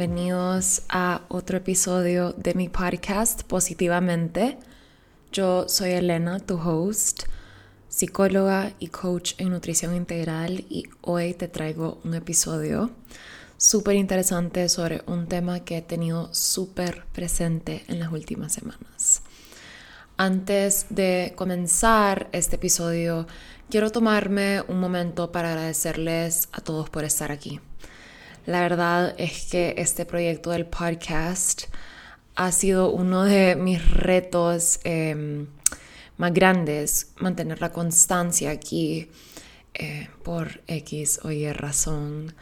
bienvenidos a otro episodio de mi podcast Positivamente. Yo soy Elena, tu host, psicóloga y coach en nutrición integral y hoy te traigo un episodio súper interesante sobre un tema que he tenido súper presente en las últimas semanas. Antes de comenzar este episodio, quiero tomarme un momento para agradecerles a todos por estar aquí. La verdad es que este proyecto del podcast ha sido uno de mis retos em, más grandes, mantener la constancia aquí eh, por X o Y razón.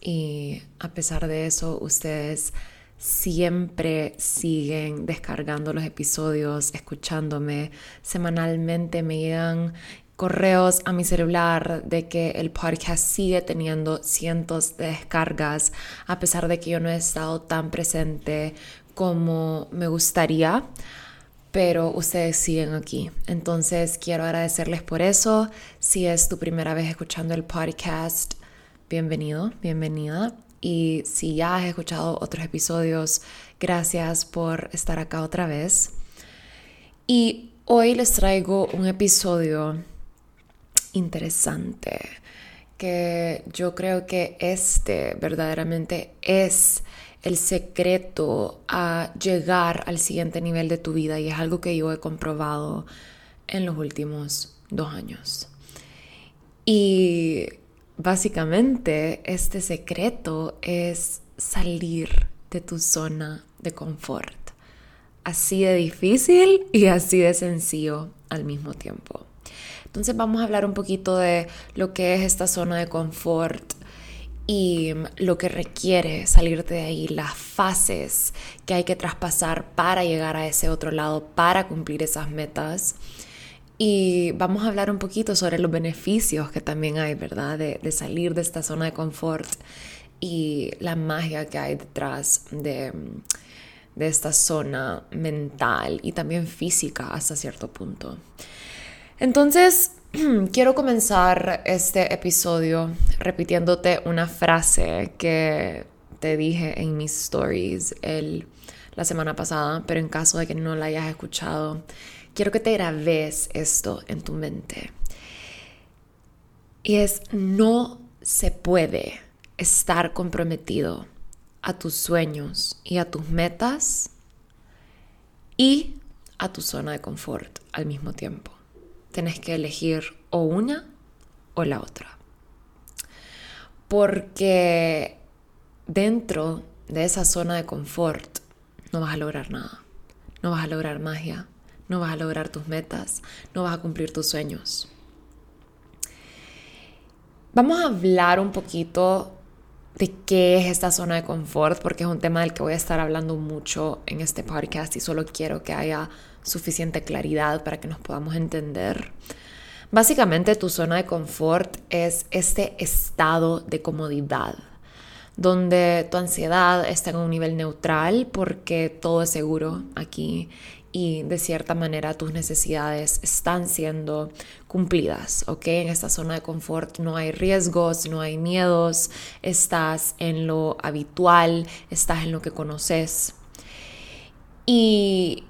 Y a pesar de eso, ustedes siempre siguen descargando los episodios, escuchándome. Semanalmente me llegan correos a mi celular de que el podcast sigue teniendo cientos de descargas a pesar de que yo no he estado tan presente como me gustaría, pero ustedes siguen aquí. Entonces quiero agradecerles por eso. Si es tu primera vez escuchando el podcast, bienvenido, bienvenida. Y si ya has escuchado otros episodios, gracias por estar acá otra vez. Y hoy les traigo un episodio interesante, que yo creo que este verdaderamente es el secreto a llegar al siguiente nivel de tu vida y es algo que yo he comprobado en los últimos dos años. Y básicamente este secreto es salir de tu zona de confort. Así de difícil y así de sencillo al mismo tiempo. Entonces vamos a hablar un poquito de lo que es esta zona de confort y lo que requiere salirte de ahí, las fases que hay que traspasar para llegar a ese otro lado, para cumplir esas metas. Y vamos a hablar un poquito sobre los beneficios que también hay, ¿verdad? De, salir de esta zona de confort y la magia que hay detrás de, de esta zona mental y también física hasta cierto punto. Entonces, quiero comenzar este episodio repitiéndote una frase que te dije en mis stories el, la semana pasada, pero en caso de que no la hayas escuchado, quiero que te grabes esto en tu mente. Y es, no se puede estar comprometido a tus sueños y a tus metas y a tu zona de confort al mismo tiempo tienes que elegir o una o la otra. Porque dentro de esa zona de confort no vas a lograr nada. No vas a lograr magia, no vas a lograr tus metas, no vas a cumplir tus sueños. Vamos a hablar un poquito de qué es esta zona de confort, porque es un tema del que voy a estar hablando mucho en este podcast y solo quiero que haya suficiente claridad para que nos podamos entender. Básicamente tu zona de confort es este estado de comodidad donde tu ansiedad está en un nivel neutral porque todo es seguro aquí y de cierta manera tus necesidades están siendo cumplidas, ¿ok? En esta zona de confort no hay riesgos, no hay miedos, estás en lo habitual, estás en lo que conoces. Y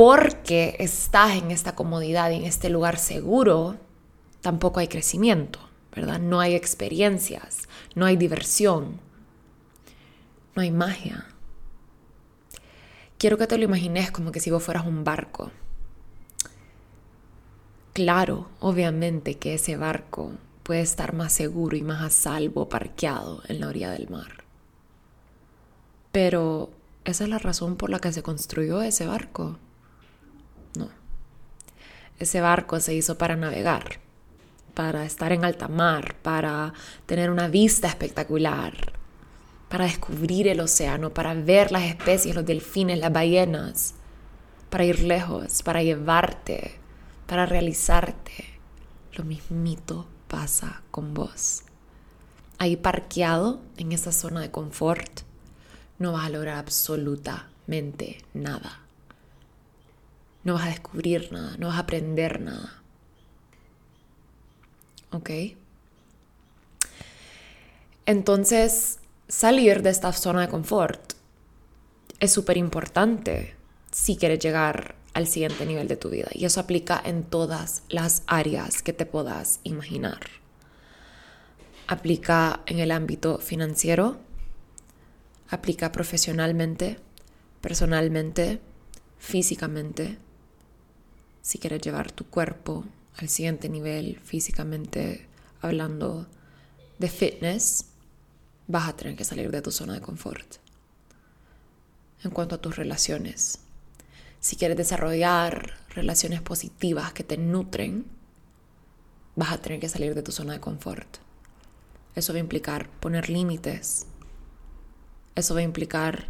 porque estás en esta comodidad en este lugar seguro, tampoco hay crecimiento, ¿verdad? No hay experiencias, no hay diversión, no hay magia. Quiero que te lo imagines como que si vos fueras un barco. Claro, obviamente que ese barco puede estar más seguro y más a salvo parqueado en la orilla del mar. Pero esa es la razón por la que se construyó ese barco. No. Ese barco se hizo para navegar, para estar en alta mar, para tener una vista espectacular, para descubrir el océano, para ver las especies, los delfines, las ballenas, para ir lejos, para llevarte, para realizarte. Lo mismito pasa con vos. Ahí parqueado en esa zona de confort, no vas a lograr absolutamente nada no vas a descubrir nada, no vas a aprender nada. ¿Ok? Entonces, salir de esta zona de confort es súper importante si quieres llegar al siguiente nivel de tu vida. Y eso aplica en todas las áreas que te puedas imaginar. Aplica en el ámbito financiero, aplica profesionalmente, personalmente, físicamente. Si quieres llevar tu cuerpo al siguiente nivel físicamente hablando de fitness, vas a tener que salir de tu zona de confort. En cuanto a tus relaciones, si quieres desarrollar relaciones positivas que te nutren, vas a tener que salir de tu zona de confort. Eso va a implicar poner límites. Eso va a implicar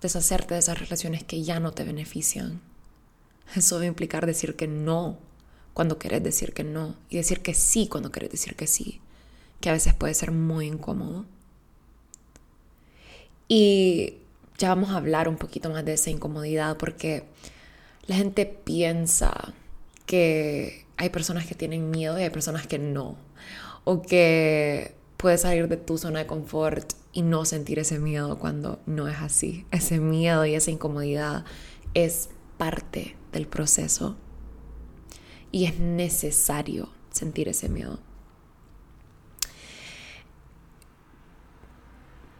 deshacerte de esas relaciones que ya no te benefician. Eso va a implicar decir que no cuando querés decir que no y decir que sí cuando querés decir que sí, que a veces puede ser muy incómodo. Y ya vamos a hablar un poquito más de esa incomodidad porque la gente piensa que hay personas que tienen miedo y hay personas que no. O que puedes salir de tu zona de confort y no sentir ese miedo cuando no es así. Ese miedo y esa incomodidad es parte del proceso y es necesario sentir ese miedo.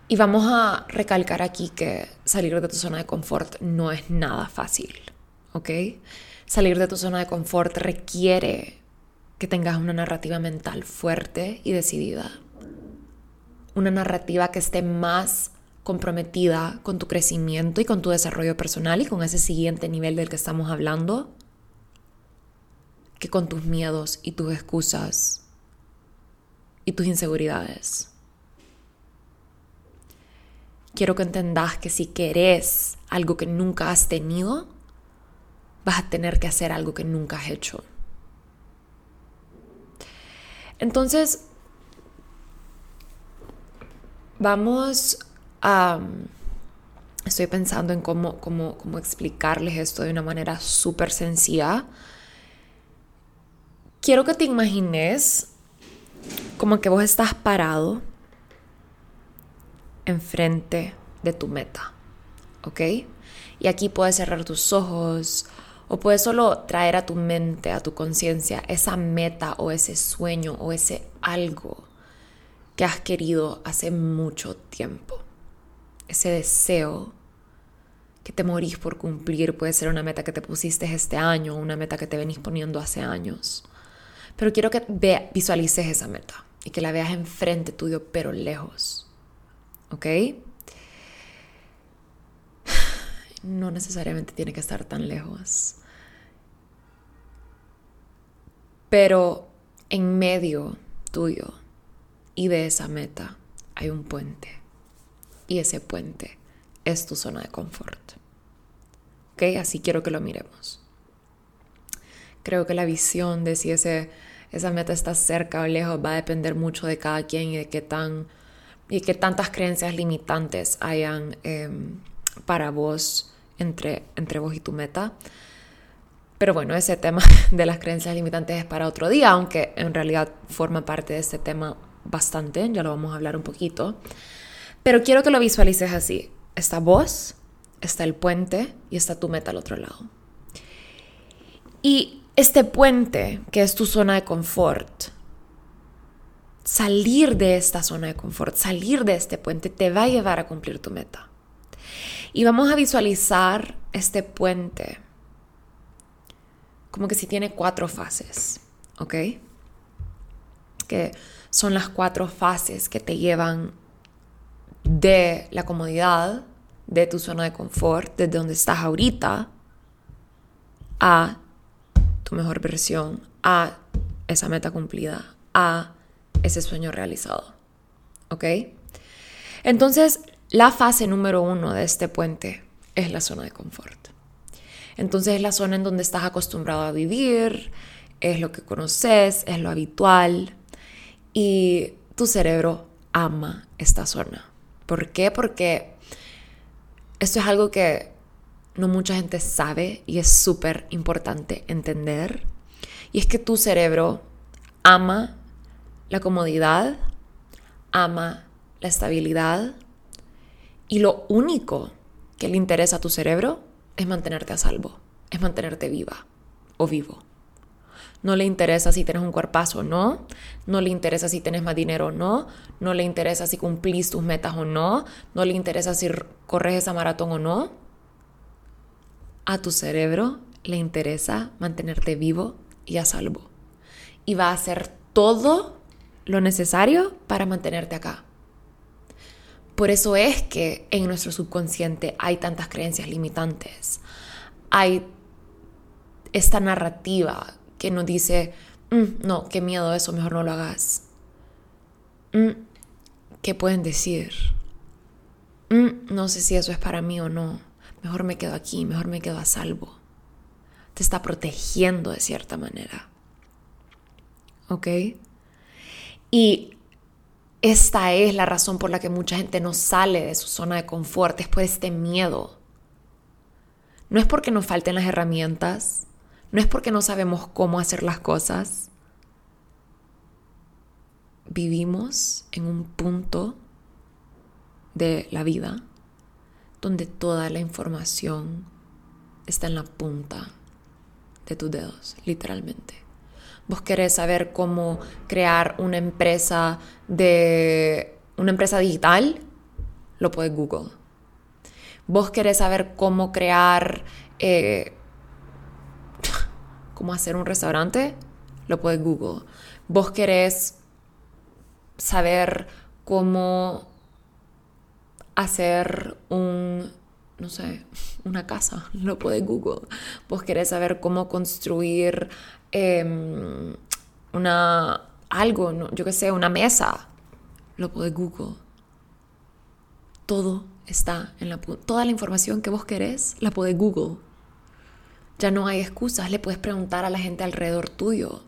Y vamos a recalcar aquí que salir de tu zona de confort no es nada fácil, ¿ok? Salir de tu zona de confort requiere que tengas una narrativa mental fuerte y decidida. Una narrativa que esté más comprometida con tu crecimiento y con tu desarrollo personal y con ese siguiente nivel del que estamos hablando, que con tus miedos y tus excusas y tus inseguridades quiero que entendas que si querés algo que nunca has tenido, vas a tener que hacer algo que nunca has hecho. Entonces, vamos Estoy pensando en cómo, cómo, cómo explicarles esto de una manera súper sencilla. Quiero que te imagines como que vos estás parado enfrente de tu meta. ¿Ok? Y aquí puedes cerrar tus ojos o puedes solo traer a tu mente, a tu conciencia, esa meta o ese sueño o ese algo que has querido hace mucho tiempo. Ese deseo que te morís por cumplir puede ser una meta que te pusiste este año una meta que te venís poniendo hace años. Pero quiero que visualices esa meta y que la veas enfrente tuyo, pero lejos. ¿ok? No necesariamente tiene que estar tan lejos. Pero en medio tuyo y de esa meta hay un puente. Y ese puente es tu zona de confort. ¿Ok? Así quiero que lo miremos. Creo que la visión de si ese, esa meta está cerca o lejos va a depender mucho de cada quien y de qué tan y que tantas creencias limitantes hayan em, para vos entre, entre vos y tu meta. Pero bueno, ese tema de las creencias limitantes es para otro día, aunque en realidad forma parte de este tema bastante, ya lo vamos a hablar un poquito. Pero quiero que lo visualices así. Está vos, está el puente y está tu meta al otro lado. Y este puente, que es tu zona de confort, salir de esta zona de confort, salir de este puente, te va a llevar a cumplir tu meta. Y vamos a visualizar este puente como que si tiene cuatro fases, ¿ok? Que son las cuatro fases que te llevan de la comodidad, de tu zona de confort, desde donde estás ahorita, a tu mejor versión, a esa meta cumplida, a ese sueño realizado. ¿Ok? Entonces, la fase número uno de este puente es la zona de confort. Entonces es la zona en donde estás acostumbrado a vivir, es lo que conoces, es lo habitual y tu cerebro ama esta zona. ¿Por qué? Porque esto es algo que no mucha gente sabe y es súper importante entender. Y es que tu cerebro ama la comodidad, ama la estabilidad y lo único que le interesa a tu cerebro es mantenerte a salvo, es mantenerte viva o vivo. No le interesa si tienes un cuerpazo o no, no le interesa si tienes más dinero o no, no le interesa si cumplís tus metas o no, no le interesa si corres esa maratón o no. A tu cerebro le interesa mantenerte vivo y a salvo. Y va a hacer todo lo necesario para mantenerte acá. Por eso es que en nuestro subconsciente hay tantas creencias limitantes. Hay esta narrativa que nos dice, mm, no, qué miedo eso, mejor no lo hagas. Mm, ¿Qué pueden decir? Mm, no sé si eso es para mí o no. Mejor me quedo aquí, mejor me quedo a salvo. Te está protegiendo de cierta manera. ¿Ok? Y esta es la razón por la que mucha gente no sale de su zona de confort, es por este miedo. No es porque nos falten las herramientas, no es porque no sabemos cómo hacer las cosas. Vivimos en un punto de la vida donde toda la información está en la punta de tus dedos, literalmente. Vos querés saber cómo crear una empresa de una empresa digital, lo puedes Google. Vos querés saber cómo crear, eh, cómo hacer un restaurante, lo puedes Google. Vos querés saber cómo hacer un, no sé, una casa, lo puedes Google. Vos querés saber cómo construir Em, una, algo, yo que sé, una mesa, lo puedes Google. Todo está en la toda la información que vos querés la puedes Google. Ya no hay excusas, le puedes preguntar a la gente alrededor tuyo.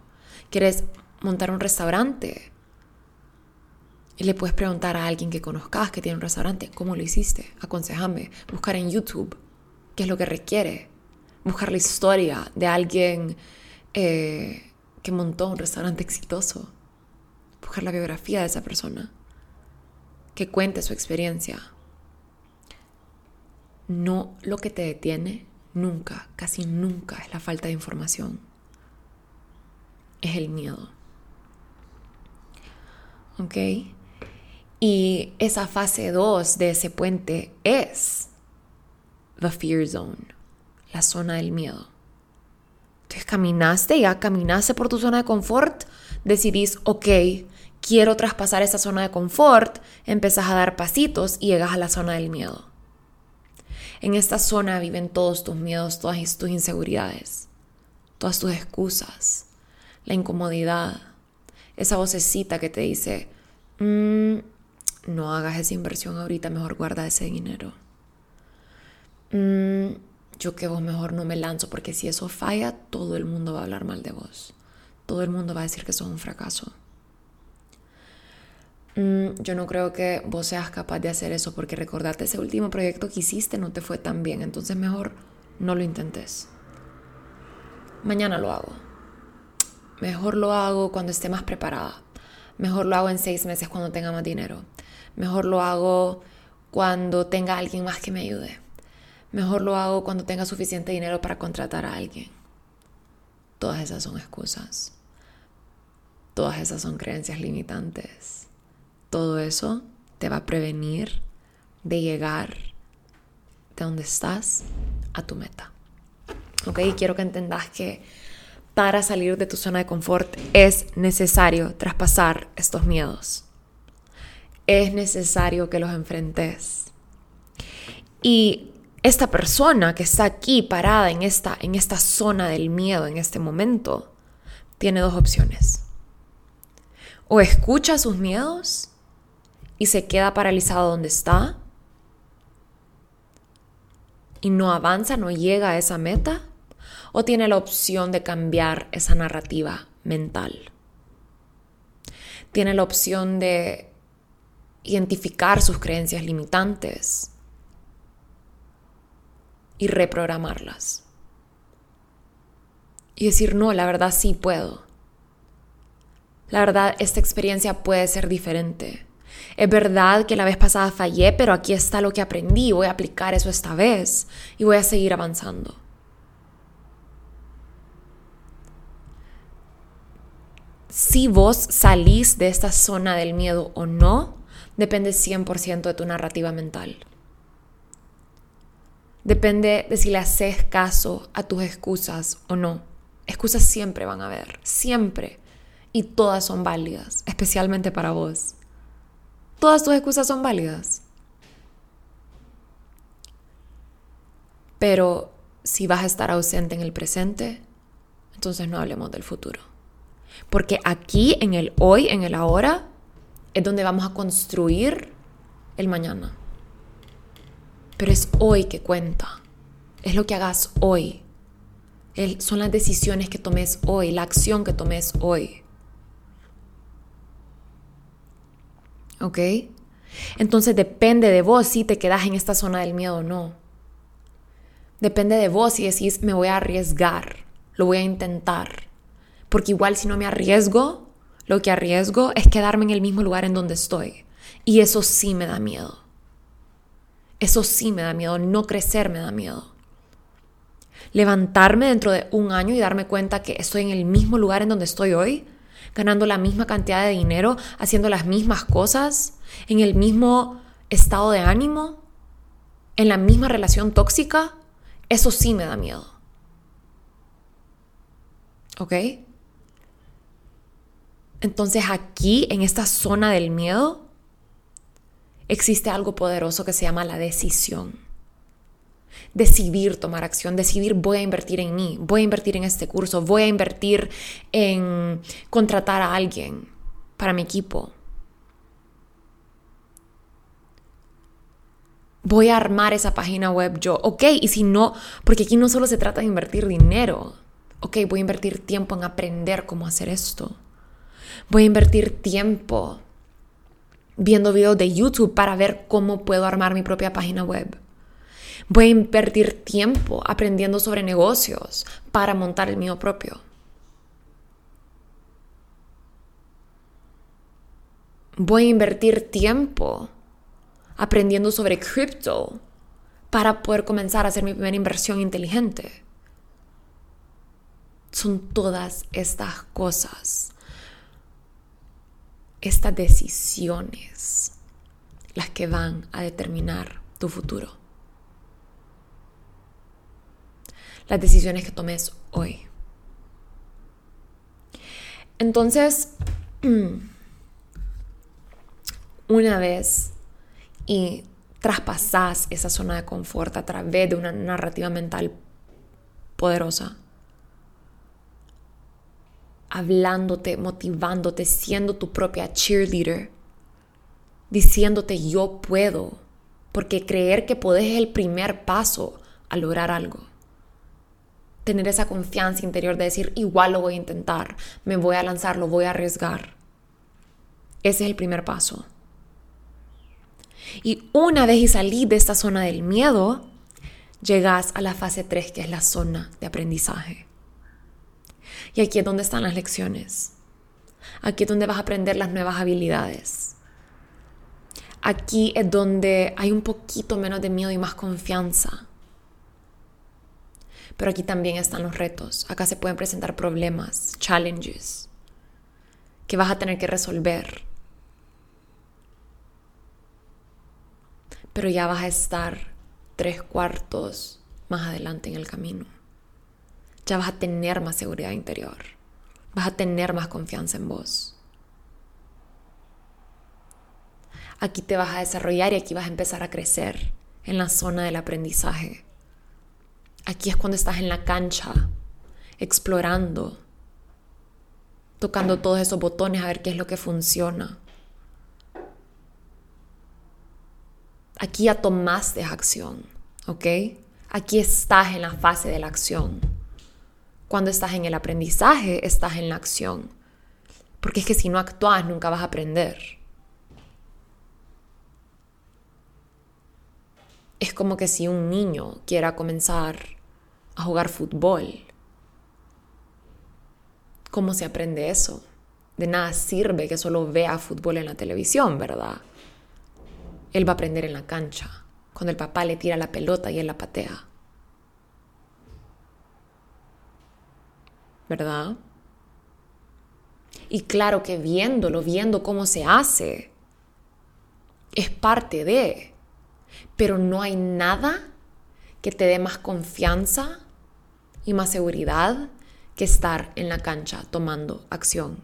¿Quieres montar un restaurante? Y le puedes preguntar a alguien que conozcas que tiene un restaurante, ¿cómo lo hiciste? Aconsejame. Buscar en YouTube qué es lo que requiere. Buscar la historia de alguien eh, que montó un restaurante exitoso. Buscar la biografía de esa persona. Que cuente su experiencia. No lo que te detiene nunca, casi nunca es la falta de información. Es el miedo. ¿Ok? Y esa fase 2 de ese puente es the fear zone, la zona del miedo. Entonces caminaste, ya caminaste por tu zona de confort, decidís, ok, quiero traspasar esa zona de confort, empezás a dar pasitos y llegas a la zona del miedo. En esta zona viven todos tus miedos, todas tus inseguridades, todas tus excusas, la incomodidad, esa vocecita que te dice, mm, no hagas esa inversión ahorita, mejor guarda ese dinero. Mm, yo que vos mejor no me lanzo, porque si eso falla, todo el mundo va a hablar mal de vos. Todo el mundo va a decir que sos un fracaso. Mm, yo no creo que vos seas capaz de hacer eso, porque recordate, ese último proyecto que hiciste no te fue tan bien, entonces mejor no lo intentes. Mañana lo hago. Mejor lo hago cuando esté más preparada. Mejor lo hago en seis meses cuando tenga más dinero. Mejor lo hago cuando tenga alguien más que me ayude. Mejor lo hago cuando tenga suficiente dinero para contratar a alguien. Todas esas son excusas. Todas esas son creencias limitantes. Todo eso te va a prevenir de llegar de donde estás a tu meta. ¿Ok? Quiero que entendas que para salir de tu zona de confort es necesario traspasar estos miedos. Es necesario que los enfrentes. Y esta persona que está aquí parada en esta, en esta zona del miedo en este momento, tiene dos opciones. O escucha sus miedos y se queda paralizado donde está y no avanza, no llega a esa meta, o tiene la opción de cambiar esa narrativa mental. Tiene la opción de identificar sus creencias limitantes y reprogramarlas. Y decir, no, la verdad sí puedo. La verdad, esta experiencia puede ser diferente. Es verdad que la vez pasada fallé, pero aquí está lo que aprendí. Voy a aplicar eso esta vez y voy a seguir avanzando. Si vos salís de esta zona del miedo o no, depende 100% de tu narrativa mental. Depende de si le haces caso a tus excusas o no. Excusas siempre van a haber, siempre. Y todas son válidas, especialmente para vos. Todas tus excusas son válidas. Pero si vas a estar ausente en el presente, entonces no hablemos del futuro. Porque aquí, en el hoy, en el ahora, es donde vamos a construir el mañana. Pero es hoy que cuenta. Es lo que hagas hoy. son las decisiones que tomes hoy, la acción que tomes hoy. ¿Ok? Entonces depende de vos si te quedas en esta zona del miedo o no. Depende de vos si decís, me voy a arriesgar, lo voy a intentar. Porque igual si no me arriesgo, lo que arriesgo es quedarme en el mismo lugar en donde estoy. Y eso sí me da miedo. Eso sí me da miedo. No crecer me da miedo. Levantarme dentro de un año y darme cuenta que estoy en el mismo lugar en donde estoy hoy, ganando la misma cantidad de dinero, haciendo las mismas cosas, en el mismo estado de ánimo, en la misma relación tóxica, eso sí me da miedo. ¿Ok? Entonces aquí, en esta zona del miedo, existe algo poderoso que se llama la decisión. Decidir tomar acción, decidir voy a invertir en mí, voy a invertir en este curso, voy a invertir en contratar a alguien para mi equipo. Voy a armar esa página web yo. Ok, y si no, porque aquí no solo se trata de invertir dinero. Ok, voy a invertir tiempo en aprender cómo hacer esto. Voy a invertir tiempo viendo videos de YouTube para ver cómo puedo armar mi propia página web. Voy a invertir tiempo aprendiendo sobre negocios para montar el mío propio. Voy a invertir tiempo aprendiendo sobre cripto para poder comenzar a hacer mi primera inversión inteligente. Son todas estas cosas estas decisiones las que van a determinar tu futuro. Las decisiones que tomes hoy. Entonces, una vez y traspasas esa zona de confort a través de una narrativa mental poderosa, hablándote, motivándote, siendo tu propia cheerleader, diciéndote yo puedo, porque creer que puedes es el primer paso a lograr algo. Tener esa confianza interior de decir, igual lo voy a intentar, me voy a lanzar, lo voy a arriesgar. Ese es el primer paso. Y una vez y salí de esta zona del miedo, llegas a la fase 3, que es la zona de aprendizaje. Y aquí es donde están las lecciones. Aquí es donde vas a aprender las nuevas habilidades. Aquí es donde hay un poquito menos de miedo y más confianza. Pero aquí también están los retos. Acá se pueden presentar problemas, challenges, que vas a tener que resolver. Pero ya vas a estar tres cuartos más adelante en el camino ya vas a tener más seguridad interior, vas a tener más confianza en vos. Aquí te vas a desarrollar y aquí vas a empezar a crecer en la zona del aprendizaje. Aquí es cuando estás en la cancha, explorando, tocando todos esos botones a ver qué es lo que funciona. Aquí ya tomaste acción, ¿ok? Aquí estás en la fase de la acción. Cuando estás en el aprendizaje, estás en la acción. Porque es que si no actúas, nunca vas a aprender. Es como que si un niño quiera comenzar a jugar fútbol, ¿cómo se aprende eso? De nada sirve que solo vea fútbol en la televisión, ¿verdad? él va a aprender en la cancha, cuando el papá le tira la pelota y él la patea. ¿Verdad? Y claro que viéndolo, viendo cómo se hace, es parte de, pero no hay nada que te dé más confianza y más seguridad que estar en la cancha tomando acción,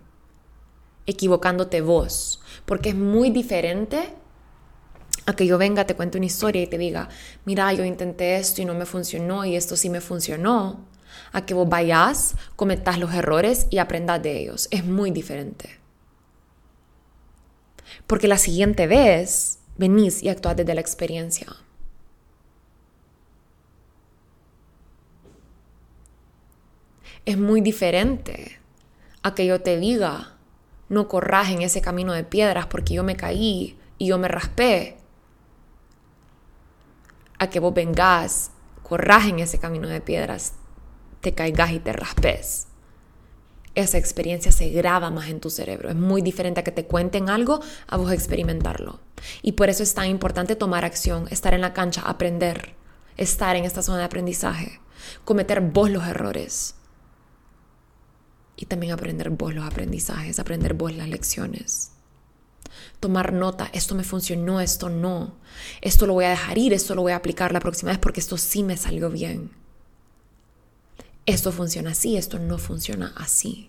equivocándote vos, porque es muy diferente a que yo venga, te cuente una historia y te diga, mira, yo intenté esto y no me funcionó y esto sí me funcionó, a que vos vayas, cometas los errores y aprendas de ellos. Es muy diferente. Porque la siguiente vez venís y actúas desde la experiencia. Es muy diferente a que yo te diga, no corras en ese camino de piedras porque yo me caí y yo me raspé a que vos vengas, corras en ese camino de piedras, te caigas y te raspes. Esa experiencia se graba más en tu cerebro. Es muy diferente a que te cuenten algo a vos experimentarlo. Y por eso es tan importante tomar acción, estar en la cancha, aprender, estar en esta zona de aprendizaje, cometer vos los errores. Y también aprender vos los aprendizajes, aprender vos las lecciones tomar nota, esto me funcionó, esto no, esto lo voy a dejar ir, esto lo voy a aplicar la próxima vez porque esto sí me salió bien. Esto funciona así, esto no funciona así.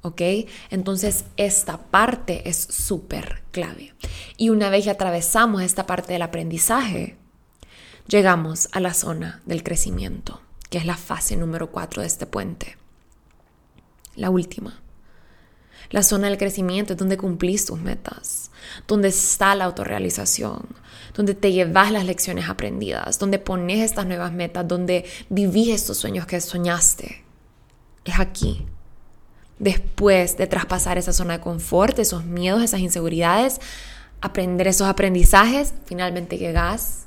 ¿Ok? Entonces esta parte es súper clave. Y una vez que atravesamos esta parte del aprendizaje, llegamos a la zona del crecimiento, que es la fase número 4 de este puente. La última. La zona del crecimiento es donde cumplís tus metas, donde está la autorrealización, donde te llevas las lecciones aprendidas, donde pones estas nuevas metas, donde vivís estos sueños que soñaste. Es aquí. Después de traspasar esa zona de confort, esos miedos, esas inseguridades, aprender esos aprendizajes, finalmente llegas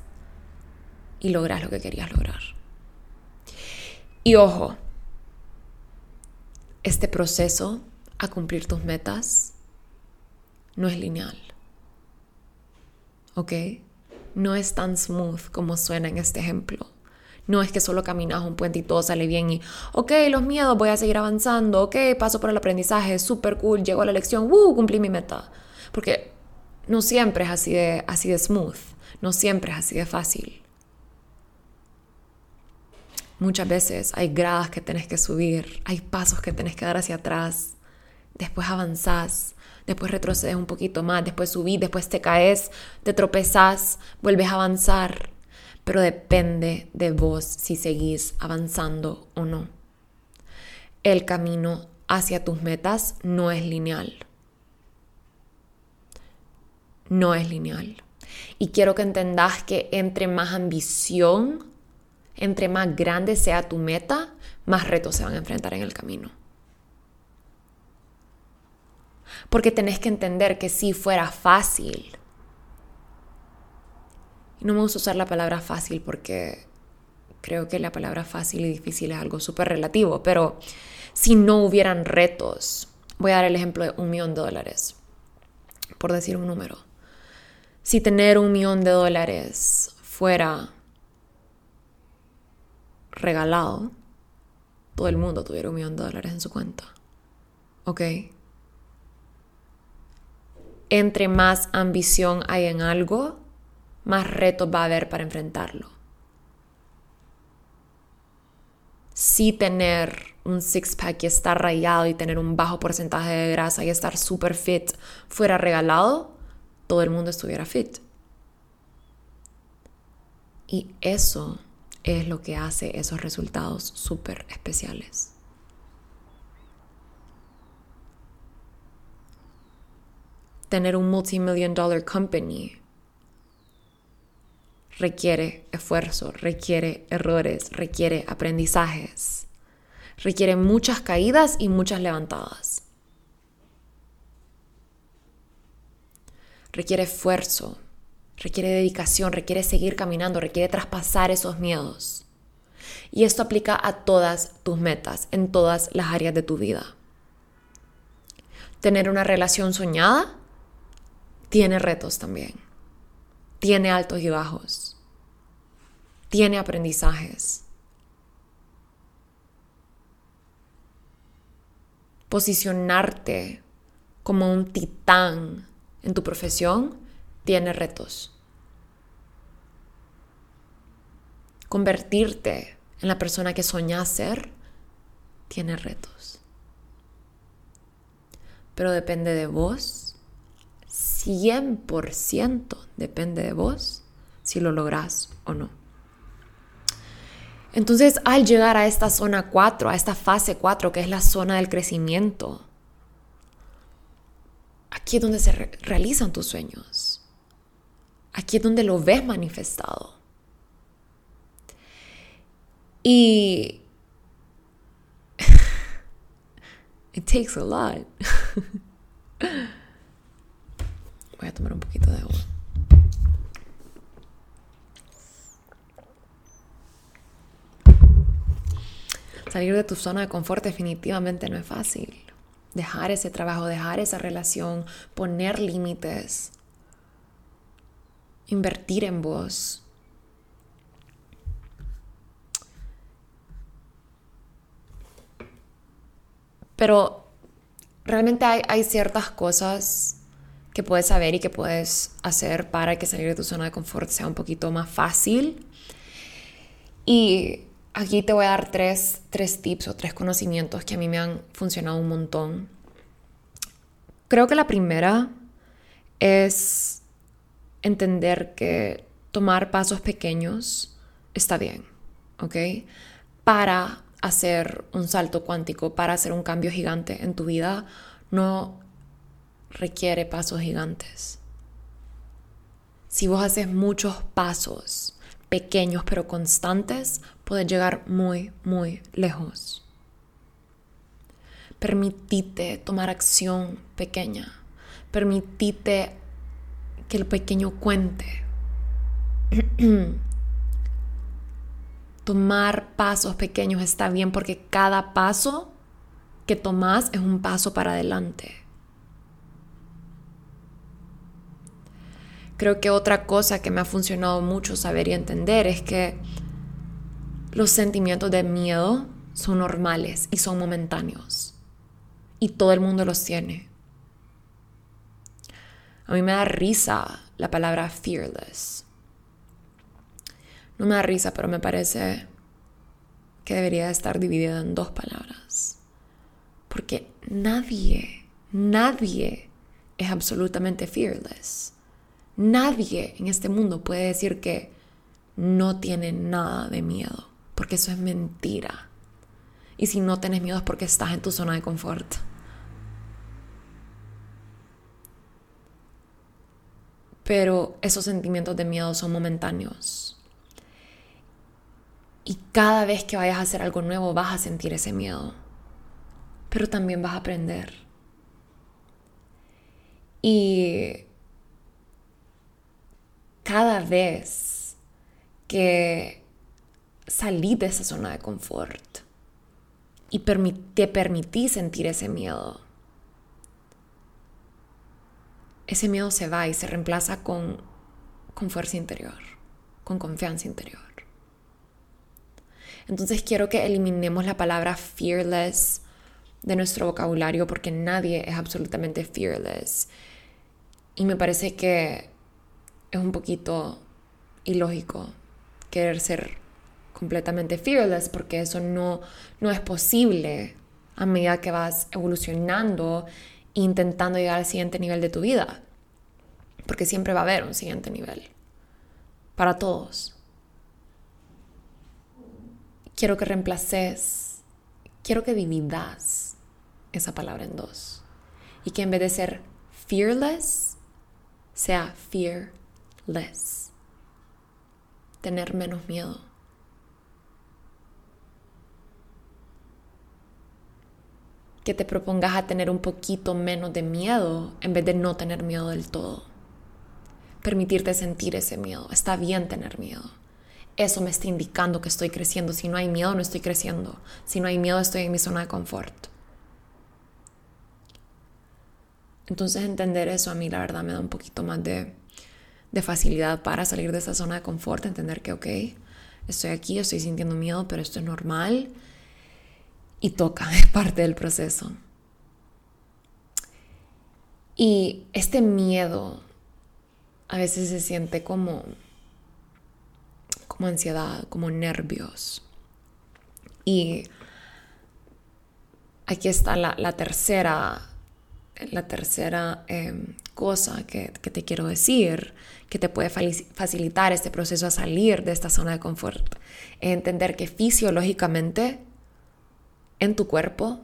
y logras lo que querías lograr. Y ojo, este proceso a cumplir tus metas no es lineal. ¿Ok? No es tan smooth como suena en este ejemplo. No es que solo caminas un puente y todo sale bien y, ok, los miedos, voy a seguir avanzando, ok, paso por el aprendizaje, súper cool, llego a la lección, uh, cumplí mi meta. Porque no siempre es así de, así de smooth, no siempre es así de fácil. Muchas veces hay gradas que tenés que subir, hay pasos que tenés que dar hacia atrás, después avanzás, después retrocedes un poquito más, después subís, después te caes, te tropezás, vuelves a avanzar, pero depende de vos si seguís avanzando o no. El camino hacia tus metas no es lineal. No es lineal. Y quiero que entendas que entre más ambición, entre más grande sea tu meta, más retos se van a enfrentar en el camino. Porque tenés que entender que si fuera fácil, no me gusta usar la palabra fácil porque creo que la palabra fácil y difícil es algo súper relativo, pero si no hubieran retos, voy a dar el ejemplo de un millón de dólares, por decir un número. Si tener un millón de dólares fuera regalado, todo el mundo tuviera un millón de dólares en su cuenta. ¿Ok? Entre más ambición hay en algo, más retos va a haber para enfrentarlo. Si tener un six-pack y estar rayado y tener un bajo porcentaje de grasa y estar super fit fuera regalado, todo el mundo estuviera fit. Y eso es lo que hace esos resultados súper especiales. Tener un multimillion dollar company requiere esfuerzo, requiere errores, requiere aprendizajes, requiere muchas caídas y muchas levantadas. Requiere esfuerzo, requiere dedicación, requiere seguir caminando, requiere traspasar esos miedos. Y esto aplica a todas tus metas, en todas las áreas de tu vida. Tener una relación soñada tiene retos también. Tiene altos y bajos. Tiene aprendizajes. Posicionarte como un titán en tu profesión tiene retos. Convertirte en la persona que soñás ser tiene retos. Pero depende de vos, 100% depende de vos si lo lográs o no. Entonces, al llegar a esta zona 4, a esta fase 4, que es la zona del crecimiento, aquí es donde se realizan tus sueños. Aquí es donde lo ves manifestado. Y it takes a lot. Voy a tomar un poquito de agua. Salir de tu zona de confort definitivamente no es fácil. Dejar ese trabajo, dejar esa relación, poner límites, invertir en vos. Pero realmente hay, hay, ciertas cosas que puedes saber y que puedes hacer para que salir de tu zona de confort sea un poquito más fácil. Y Aquí te voy a dar tres, tips o tres conocimientos que a mí me han funcionado un montón. Creo que la primera es entender que tomar pasos pequeños está bien, ¿ok? Para hacer un salto cuántico, para hacer un cambio gigante en tu vida, no requiere pasos gigantes. Si vos haces muchos pasos pequeños pero constantes, puedes llegar muy, muy lejos. Permitite tomar acción pequeña. Permitite que el pequeño cuente. tomar pasos pequeños está bien porque cada paso que tomas es un paso para adelante. Creo que otra cosa que me ha funcionado mucho saber y entender es que los sentimientos de miedo son normales y son momentáneos. Y todo el mundo los tiene. A mí me da risa la palabra fearless. No me da risa, pero me parece que debería estar dividida en dos palabras. Porque nadie, nadie es absolutamente fearless. Nadie en este mundo puede decir que no tiene nada de miedo, porque eso es mentira. Y si no tienes miedo es porque estás en tu zona de confort. Pero esos sentimientos de miedo son momentáneos. Y cada vez que vayas a hacer algo nuevo vas a sentir ese miedo. Pero también vas a aprender. Y cada vez que salí de esa zona de confort y te permití sentir ese miedo, ese miedo se va y se reemplaza con, con fuerza interior, con confianza interior. Entonces quiero que eliminemos la palabra fearless de nuestro vocabulario porque nadie es absolutamente fearless. Y me parece que es un poquito ilógico querer ser completamente fearless porque eso no, no es posible a medida que vas evolucionando e intentando llegar al siguiente nivel de tu vida. Porque siempre va a haber un siguiente nivel. Para todos. Quiero que reemplaces, quiero que dividas esa palabra en dos. Y que en vez de ser fearless, sea fear less. Tener menos miedo. Que te propongas a tener un poquito menos de miedo en vez de no tener miedo del todo. Permitirte sentir ese miedo. Está bien tener miedo. Eso me está indicando que estoy creciendo. Si no hay miedo, no estoy creciendo. Si no hay miedo, estoy en mi zona de confort. Entonces entender eso a mí la verdad me da un poquito más de, de facilidad para salir de esa zona de confort, entender que, ok, estoy aquí, estoy sintiendo miedo, pero esto es normal y toca, es parte del proceso. Y este miedo a veces se siente como, como ansiedad, como nervios. Y aquí está la, tercera, la tercera em, cosa que, te quiero decir, que te puede facilitar este proceso a salir de esta zona de confort. Entender que fisiológicamente en tu cuerpo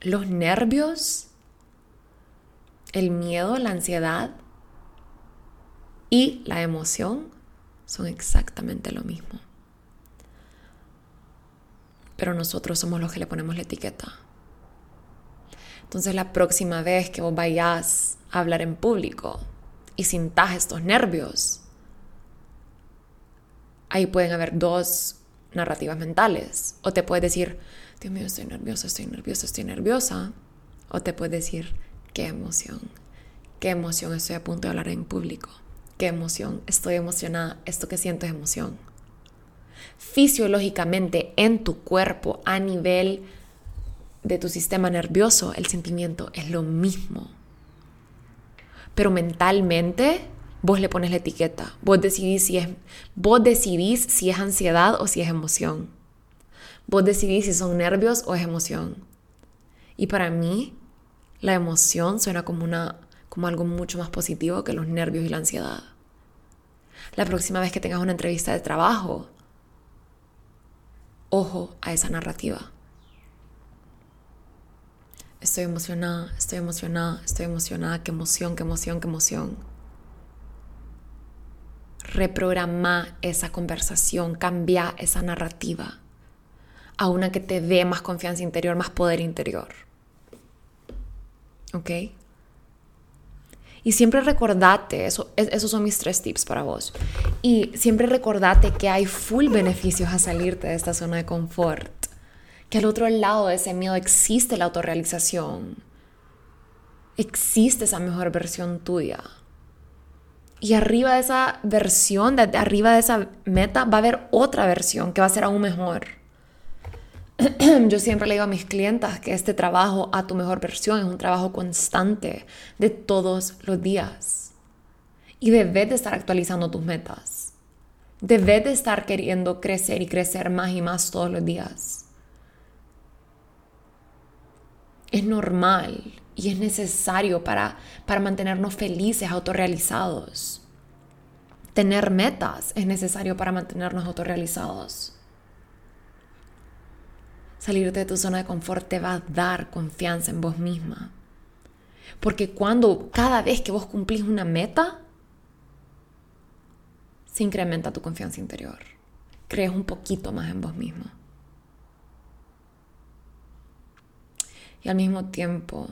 los nervios, el miedo, la ansiedad y la emoción son exactamente lo mismo. Pero nosotros somos los que le ponemos la etiqueta. Entonces la próxima vez que vos vayas a hablar en público y sintas estos nervios, ahí pueden haber dos narrativas mentales. O te puedes decir, Dios mío, estoy nerviosa, estoy nerviosa, estoy nerviosa. O te puedes decir, qué emoción, qué emoción estoy a punto de hablar en público qué emoción, estoy emocionada, esto que siento es emoción. Fisiológicamente en tu cuerpo, a nivel de tu sistema nervioso, el sentimiento es lo mismo. Pero mentalmente vos le pones la etiqueta. Vos decidís si es, vos decidís si es ansiedad o si es emoción. Vos decidís si son nervios o es emoción. Y para mí, la emoción suena como una como algo mucho más positivo que los nervios y la ansiedad. La próxima vez que tengas una entrevista de trabajo, ojo a esa narrativa. Estoy emocionada, estoy emocionada, estoy emocionada, qué emoción, qué emoción, qué emoción. Reprograma esa conversación, cambia esa narrativa a una que te dé más confianza interior, más poder interior. ¿Ok? Y siempre recordate, eso, esos son mis tres tips para vos. Y siempre recordate que hay full beneficios a salirte de esta zona de confort. Que al otro lado de ese miedo existe la autorrealización. Existe esa mejor versión tuya. Y arriba de esa versión, arriba de esa meta, va a haber otra versión que va a ser aún mejor. yo siempre le digo a mis clientas que este trabajo a tu mejor versión es un trabajo constante de todos los días. Y debes de estar actualizando tus metas. Debes de estar queriendo crecer y crecer más y más todos los días. Es normal y es necesario para, para mantenernos felices, autorrealizados. Tener metas es necesario para mantenernos autorrealizados. Salirte de tu zona de confort te va a dar confianza en vos misma. Porque cuando cada vez que vos cumplís una meta, se incrementa tu confianza interior. Crees un poquito más en vos misma. Y al mismo tiempo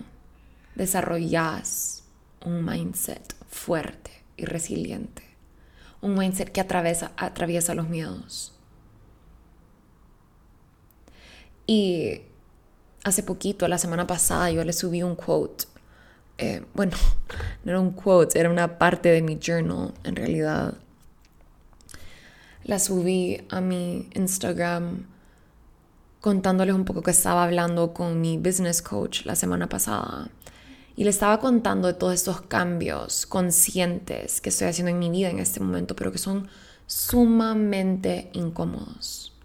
desarrollas un mindset fuerte y resiliente. Un mindset que atraviesa, atraviesa los miedos Y hace poquito, la semana pasada, yo le subí un quote. Eh, bueno, no era un quote, era una parte de mi journal, en realidad. La subí a mi Instagram contándoles un poco que estaba hablando con mi business coach la semana pasada. Y le estaba contando de todos estos cambios conscientes que estoy haciendo en mi vida en este momento, pero que son sumamente incómodos.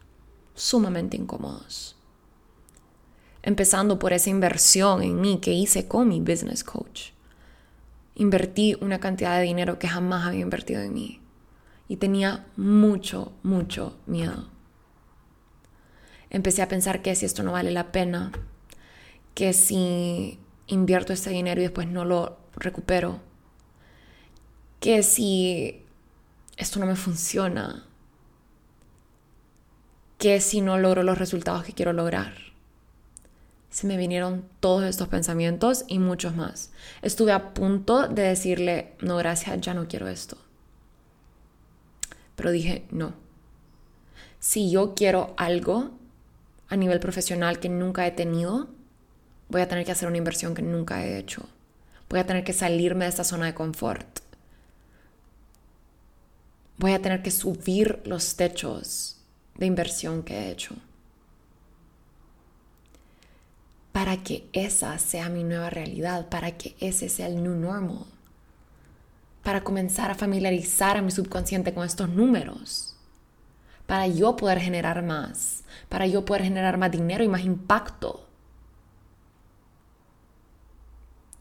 Sumamente incómodos empezando por esa inversión en mí que hice con mi business coach. Invertí una cantidad de dinero que jamás había invertido en mí y tenía mucho, mucho miedo. Empecé a pensar que si esto no vale la pena, que si invierto este dinero y después no lo recupero, que si esto no me funciona, que si no logro los resultados que quiero lograr se me vinieron todos estos pensamientos y muchos más. Estuve a punto de decirle, no, gracias, ya no quiero esto. Pero dije, no. Si yo quiero algo a nivel profesional que nunca he tenido, voy a tener que hacer una inversión que nunca he hecho. Voy a tener que salirme de esta zona de confort. Voy a tener que subir los techos de inversión que he hecho. Para que esa sea mi nueva realidad, para que ese sea el new normal. Para comenzar a familiarizar a mi subconsciente con estos números. Para yo poder generar más, para yo poder generar más dinero y más impacto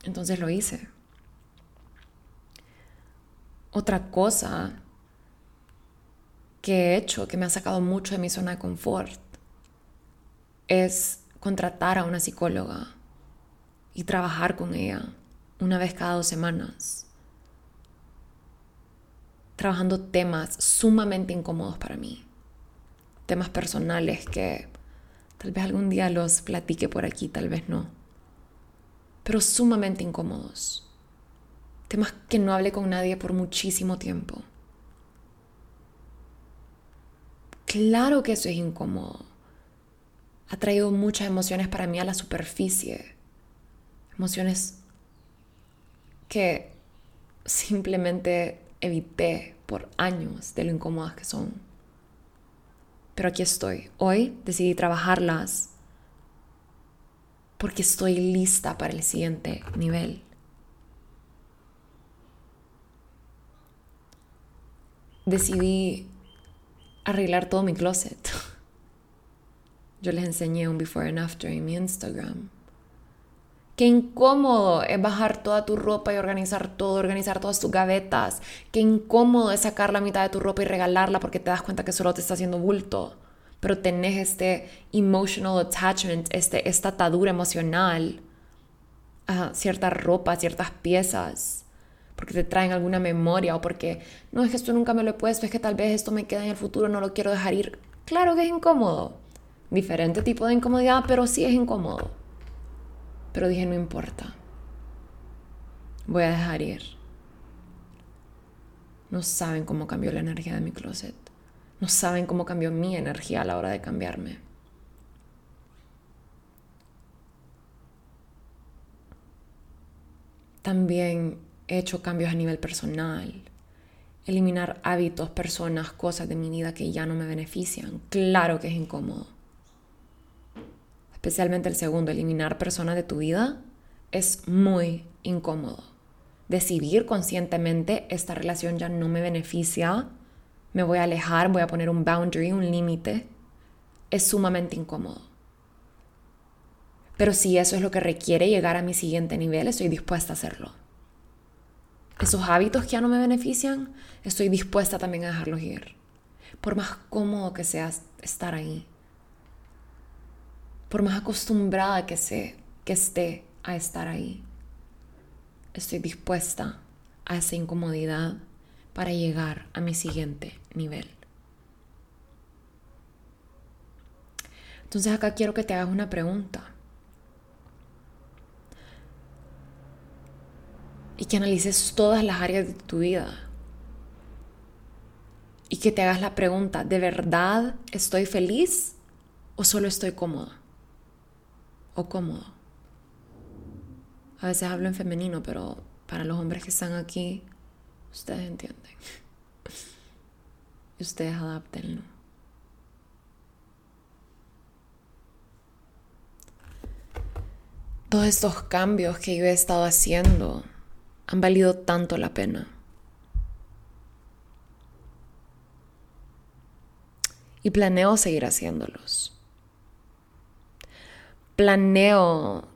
Entonces lo hice. Otra cosa que he hecho, que me ha sacado mucho de mi zona de confort, es contratar a una psicóloga y trabajar con ella una vez cada dos semanas, trabajando temas sumamente incómodos para mí, temas personales que tal vez algún día los platique por aquí, tal vez no pero sumamente incómodos. Temas que no hablé con nadie por muchísimo tiempo. Claro que eso es incómodo. Ha traído muchas emociones para mí a la superficie. Emociones que simplemente evité por años de lo incómodas que son. Pero aquí estoy. Hoy decidí trabajarlas porque estoy lista para el siguiente nivel. Decidí arreglar todo mi closet. Yo les enseñé un before and after en mi Instagram. Qué incómodo es bajar toda tu ropa y organizar todo, organizar todas tus gavetas. Qué incómodo es sacar la mitad de tu ropa y regalarla porque te das cuenta que solo te está haciendo bulto pero tenés este emotional attachment, este, esta atadura emocional a cierta ropa, ciertas piezas, porque te traen alguna memoria o porque, no, es que esto nunca me lo he puesto, es que tal vez esto me queda en el futuro, no lo quiero dejar ir. Claro que es incómodo. Diferente tipo de incomodidad, pero sí es incómodo. Pero dije, no importa. Voy a dejar ir. No saben cómo cambió la energía de mi closet. No saben cómo cambió mi energía a la hora de cambiarme. También he hecho cambios a nivel personal. Eliminar hábitos, personas, cosas de mi vida que ya no me benefician. Claro que es incómodo. Especialmente el segundo, eliminar personas de tu vida, es muy incómodo. Decidir conscientemente esta relación ya no me beneficia me voy a alejar, voy a poner un boundary, un límite, es sumamente incómodo. Pero si eso es lo que requiere llegar a mi siguiente nivel, estoy dispuesta a hacerlo. Esos hábitos que ya no me benefician, estoy dispuesta también a dejarlos ir. Por más cómodo que sea estar ahí. Por más acostumbrada que, sé, que esté a estar ahí. Estoy dispuesta a esa incomodidad para llegar a mi siguiente nivel. Entonces acá quiero que te hagas una pregunta. Y que analices todas las áreas de tu vida. Y que te hagas la pregunta, ¿de verdad estoy feliz o solo estoy cómoda? O cómodo. A veces hablo en femenino, pero para los hombres que están aquí, Ustedes entienden. Y ustedes adaptenlo. Todos estos cambios que yo he estado haciendo han valido tanto la pena. Y planeo seguir haciéndolos. Planeo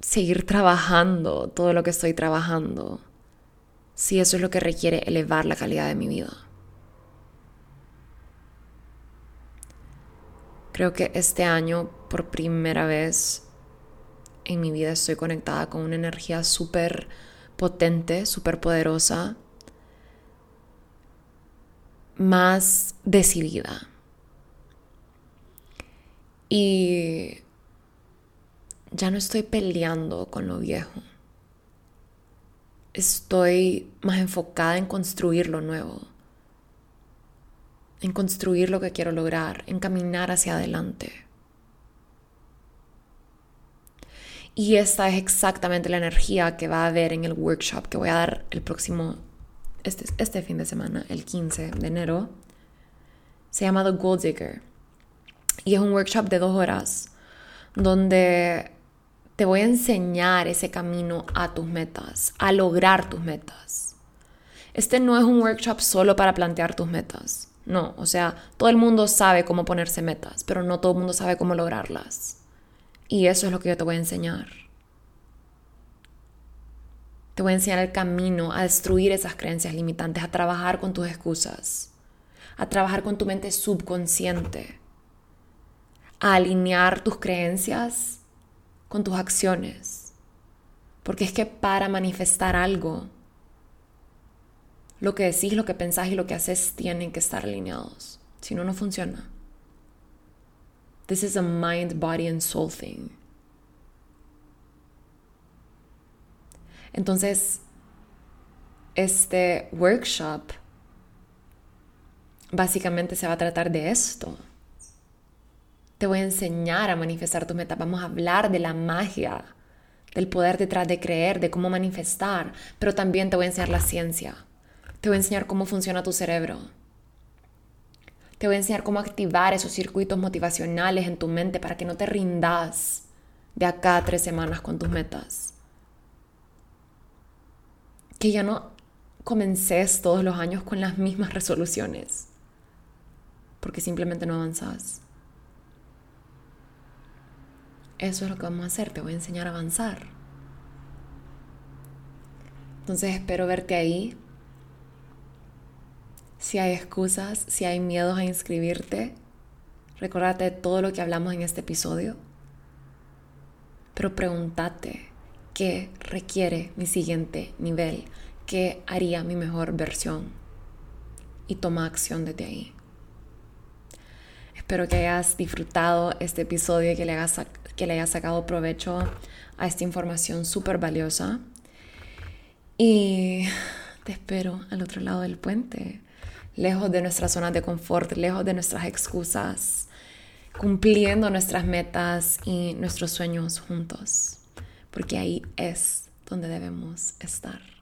seguir trabajando todo lo que estoy trabajando si eso es lo que requiere elevar la calidad de mi vida. Creo que este año, por primera vez en mi vida, estoy conectada con una energía súper potente, súper poderosa, más decidida. Y ya no estoy peleando con lo viejo estoy más enfocada en construir lo nuevo, en construir lo que quiero lograr, en caminar hacia adelante. Y esta es exactamente la energía que va a haber en el workshop que voy a dar el próximo, este, este fin de semana, el 15 de enero. Se llama The Gold Digger. Y es un workshop de dos horas donde te voy a enseñar ese camino a tus metas, a lograr tus metas. Este no es un workshop solo para plantear tus metas. No, o sea, todo el mundo sabe cómo ponerse metas, pero no todo el mundo sabe cómo lograrlas. Y eso es lo que yo te voy a enseñar. Te voy a enseñar el camino a destruir esas creencias limitantes, a trabajar con tus excusas, a trabajar con tu mente subconsciente, a alinear tus creencias con tus acciones. Porque es que para manifestar algo, lo que decís, lo que pensás y lo que haces tienen que estar alineados. Si no, no funciona. This is a mind, body and soul thing. Entonces, este workshop básicamente se va a tratar de esto. Te voy a enseñar a manifestar tus metas. Vamos a hablar de la magia, del poder detrás de creer, de cómo manifestar, pero también te voy a enseñar la ciencia. Te voy a enseñar cómo funciona tu cerebro te voy a enseñar cómo activar esos circuitos motivacionales en tu mente para que no te rindas de acá a tres semanas con tus metas. Que ya no comences todos los años con las mismas resoluciones, porque simplemente no avanzas. Eso es lo que vamos a hacer, te voy a enseñar a avanzar. Entonces espero verte ahí si hay excusas, si hay miedos a inscribirte, recordate de todo lo que hablamos en este episodio. Pero pregúntate qué requiere mi siguiente nivel, qué haría mi mejor versión y toma acción desde ahí. Espero que hayas disfrutado este episodio y que le hayas, que le hayas sacado provecho a esta información súper valiosa. Y te espero al otro lado del puente lejos de nuestra zona de confort, lejos de nuestras excusas, cumpliendo nuestras metas y nuestros sueños juntos, porque ahí es donde debemos estar.